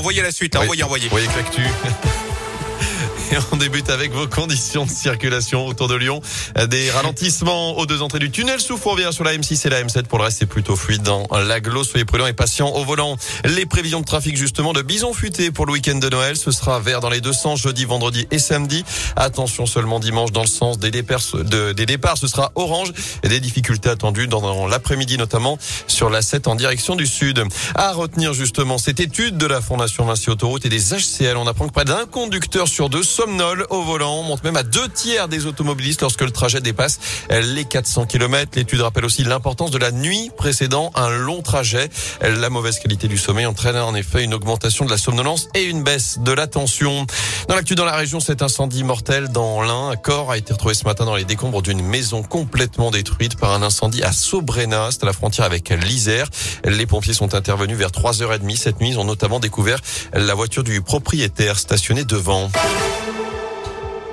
Envoyez la suite, hein, envoyez, envoyez. Voyez que l'actu. Et on débute avec vos conditions de circulation autour de Lyon. Des ralentissements aux deux entrées du tunnel sous Fourvière sur la M6 et la M7. Pour le reste, c'est plutôt fluide dans l'aglo. Soyez prudents et patients au volant. Les prévisions de trafic, justement, de bison futé pour le week-end de Noël. Ce sera vert dans les deux sens, jeudi, vendredi et samedi. Attention seulement dimanche dans le sens des départs. De, des départs ce sera orange. Et des difficultés attendues dans, l'après-midi, notamment sur la 7 en direction du sud. À retenir, justement, cette étude de la Fondation Vinci Autoroute et des HCL. On apprend que près d'un conducteur sur deux somnole au volant. monte même à deux tiers des automobilistes lorsque le trajet dépasse les 400 km. L'étude rappelle aussi l'importance de la nuit précédant un long trajet. La mauvaise qualité du sommeil entraîne en effet une augmentation de la somnolence et une baisse de la tension. Dans l'actu dans la région, cet incendie mortel dans l'Ain. Un corps a été retrouvé ce matin dans les décombres d'une maison complètement détruite par un incendie à Sobrena. C'est à la frontière avec l'Isère. Les pompiers sont intervenus vers 3h30 cette nuit. Ils ont notamment découvert la voiture du propriétaire stationnée devant. Thank you.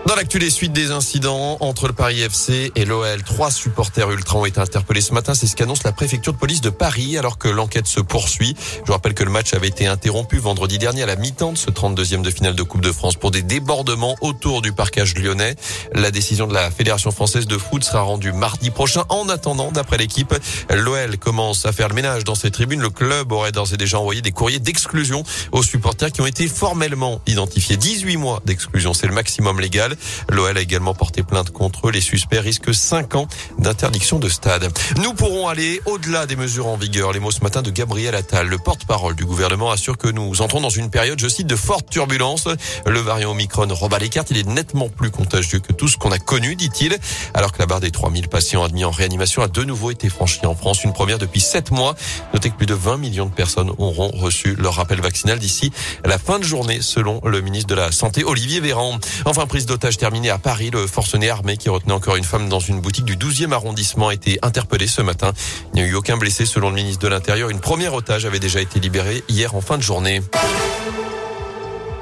Dans l'actu, les suites des incidents entre le Paris FC et l'OL, trois supporters ultra ont été interpellés ce matin. C'est ce qu'annonce la préfecture de police de Paris alors que l'enquête se poursuit. Je vous rappelle que le match avait été interrompu vendredi dernier à la mi-temps de ce 32e de finale de Coupe de France pour des débordements autour du parcage lyonnais. La décision de la Fédération française de foot sera rendue mardi prochain. En attendant, d'après l'équipe, l'OL commence à faire le ménage dans ses tribunes. Le club aurait d'ores et déjà envoyé des courriers d'exclusion aux supporters qui ont été formellement identifiés. 18 mois d'exclusion, c'est le maximum légal. L'OL a également porté plainte contre eux. Les suspects risquent 5 ans d'interdiction de stade. Nous pourrons aller au-delà des mesures en vigueur. Les mots ce matin de Gabriel Attal, le porte-parole du gouvernement, assure que nous entrons dans une période, je cite, de forte turbulence. Le variant Omicron rebat les cartes. Il est nettement plus contagieux que tout ce qu'on a connu, dit-il. Alors que la barre des 3000 patients admis en réanimation a de nouveau été franchie en France. Une première depuis 7 mois. Notez que plus de 20 millions de personnes auront reçu leur rappel vaccinal d'ici la fin de journée, selon le ministre de la Santé, Olivier Véran. Enfin, prise d'otage terminé à Paris. Le forcené armé qui retenait encore une femme dans une boutique du 12e arrondissement a été interpellé ce matin. Il n'y a eu aucun blessé selon le ministre de l'Intérieur. Une première otage avait déjà été libérée hier en fin de journée.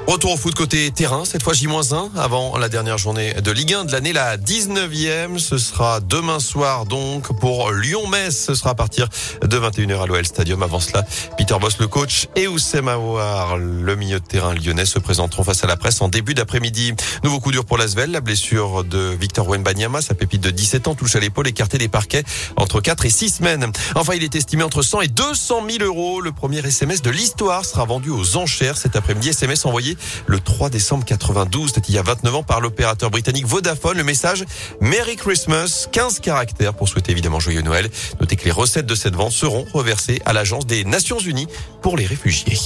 Retour au foot côté terrain, cette fois J-1 avant la dernière journée de Ligue 1 de l'année, la 19e. Ce sera demain soir donc pour Lyon-Metz. Ce sera à partir de 21h à l'OL Stadium. Avant cela, Peter Boss, le coach, et Oussem Aouar, le milieu de terrain lyonnais, se présenteront face à la presse en début d'après-midi. Nouveau coup dur pour l'Asvel. La blessure de Victor Wembanyama, sa pépite de 17 ans, touche à l'épaule, écarté des parquets entre 4 et 6 semaines. Enfin, il est estimé entre 100 et 200 000 euros. Le premier SMS de l'histoire sera vendu aux enchères cet après-midi. SMS envoyé le 3 décembre 92. C'était il y a 29 ans par l'opérateur britannique Vodafone. Le message Merry Christmas, 15 caractères pour souhaiter évidemment joyeux Noël. Notez que les recettes de cette vente seront reversées à l'Agence des Nations Unies pour les réfugiés.